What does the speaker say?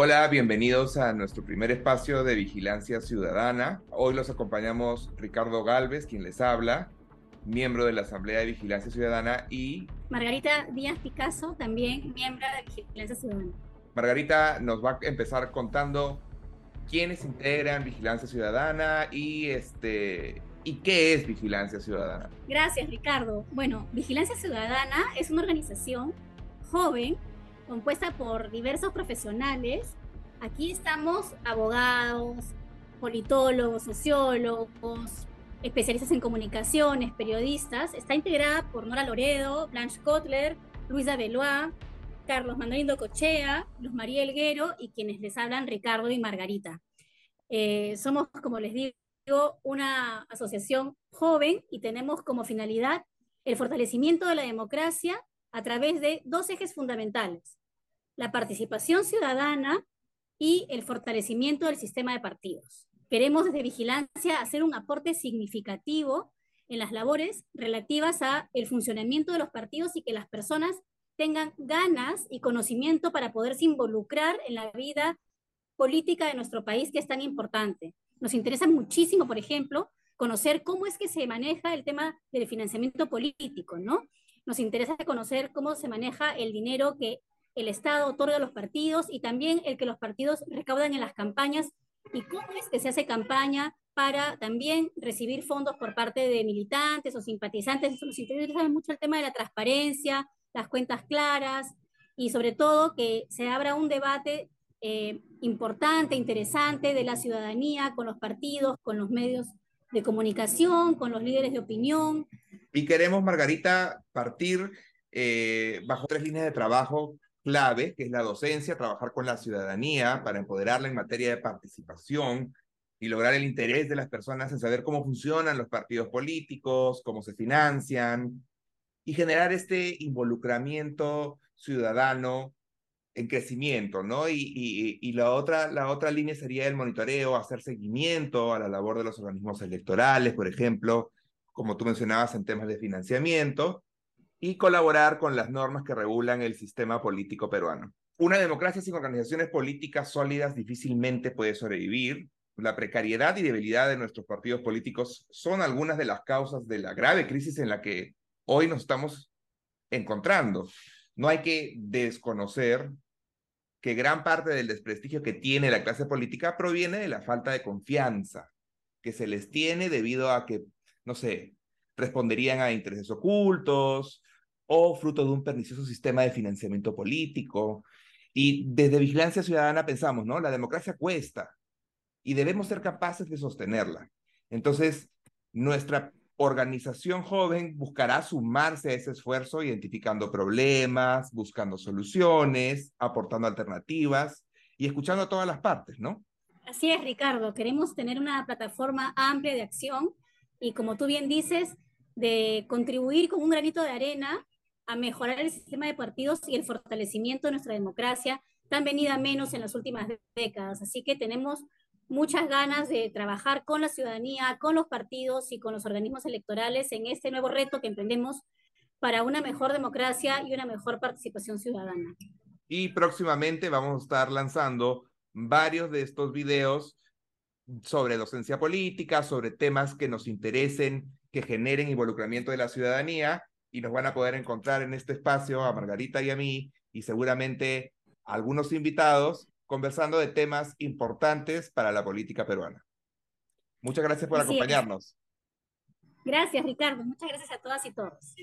Hola, bienvenidos a nuestro primer espacio de vigilancia ciudadana. Hoy los acompañamos Ricardo Galvez, quien les habla, miembro de la Asamblea de Vigilancia Ciudadana, y Margarita Díaz Picasso, también miembro de Vigilancia Ciudadana. Margarita nos va a empezar contando quiénes integran Vigilancia Ciudadana y este y qué es Vigilancia Ciudadana. Gracias, Ricardo. Bueno, Vigilancia Ciudadana es una organización joven compuesta por diversos profesionales. Aquí estamos abogados, politólogos, sociólogos, especialistas en comunicaciones, periodistas. Está integrada por Nora Loredo, Blanche Kotler, Luisa Belois, Carlos Manuel Cochea, Luz María Elguero y quienes les hablan Ricardo y Margarita. Eh, somos, como les digo, una asociación joven y tenemos como finalidad el fortalecimiento de la democracia a través de dos ejes fundamentales la participación ciudadana y el fortalecimiento del sistema de partidos. Queremos desde Vigilancia hacer un aporte significativo en las labores relativas a el funcionamiento de los partidos y que las personas tengan ganas y conocimiento para poderse involucrar en la vida política de nuestro país que es tan importante. Nos interesa muchísimo, por ejemplo, conocer cómo es que se maneja el tema del financiamiento político, ¿no? Nos interesa conocer cómo se maneja el dinero que el Estado otorga a los partidos y también el que los partidos recaudan en las campañas y cómo es que se hace campaña para también recibir fondos por parte de militantes o simpatizantes. Nos interesa mucho el tema de la transparencia, las cuentas claras y sobre todo que se abra un debate eh, importante, interesante de la ciudadanía con los partidos, con los medios de comunicación, con los líderes de opinión. Y queremos, Margarita, partir eh, bajo tres líneas de trabajo clave, que es la docencia, trabajar con la ciudadanía para empoderarla en materia de participación y lograr el interés de las personas en saber cómo funcionan los partidos políticos, cómo se financian y generar este involucramiento ciudadano en crecimiento, ¿no? Y, y, y, la, otra, la otra línea sería el monitoreo, hacer seguimiento a la labor de los organismos electorales, por ejemplo, como tú mencionabas en temas de financiamiento, y colaborar con las normas que regulan el sistema político peruano. Una democracia sin organizaciones políticas sólidas difícilmente puede sobrevivir. La precariedad y debilidad de nuestros partidos políticos son algunas de las causas de la grave crisis en la que hoy nos estamos encontrando. No hay que desconocer que gran parte del desprestigio que tiene la clase política proviene de la falta de confianza que se les tiene debido a que, no sé, responderían a intereses ocultos, o fruto de un pernicioso sistema de financiamiento político. Y desde Vigilancia Ciudadana pensamos, ¿no? La democracia cuesta y debemos ser capaces de sostenerla. Entonces, nuestra organización joven buscará sumarse a ese esfuerzo identificando problemas, buscando soluciones, aportando alternativas y escuchando a todas las partes, ¿no? Así es, Ricardo. Queremos tener una plataforma amplia de acción y, como tú bien dices, de contribuir con un granito de arena a mejorar el sistema de partidos y el fortalecimiento de nuestra democracia, tan venida menos en las últimas décadas. Así que tenemos muchas ganas de trabajar con la ciudadanía, con los partidos y con los organismos electorales en este nuevo reto que emprendemos para una mejor democracia y una mejor participación ciudadana. Y próximamente vamos a estar lanzando varios de estos videos sobre docencia política, sobre temas que nos interesen, que generen involucramiento de la ciudadanía y nos van a poder encontrar en este espacio a Margarita y a mí y seguramente a algunos invitados conversando de temas importantes para la política peruana. Muchas gracias por acompañarnos. Gracias, Ricardo. Muchas gracias a todas y todos.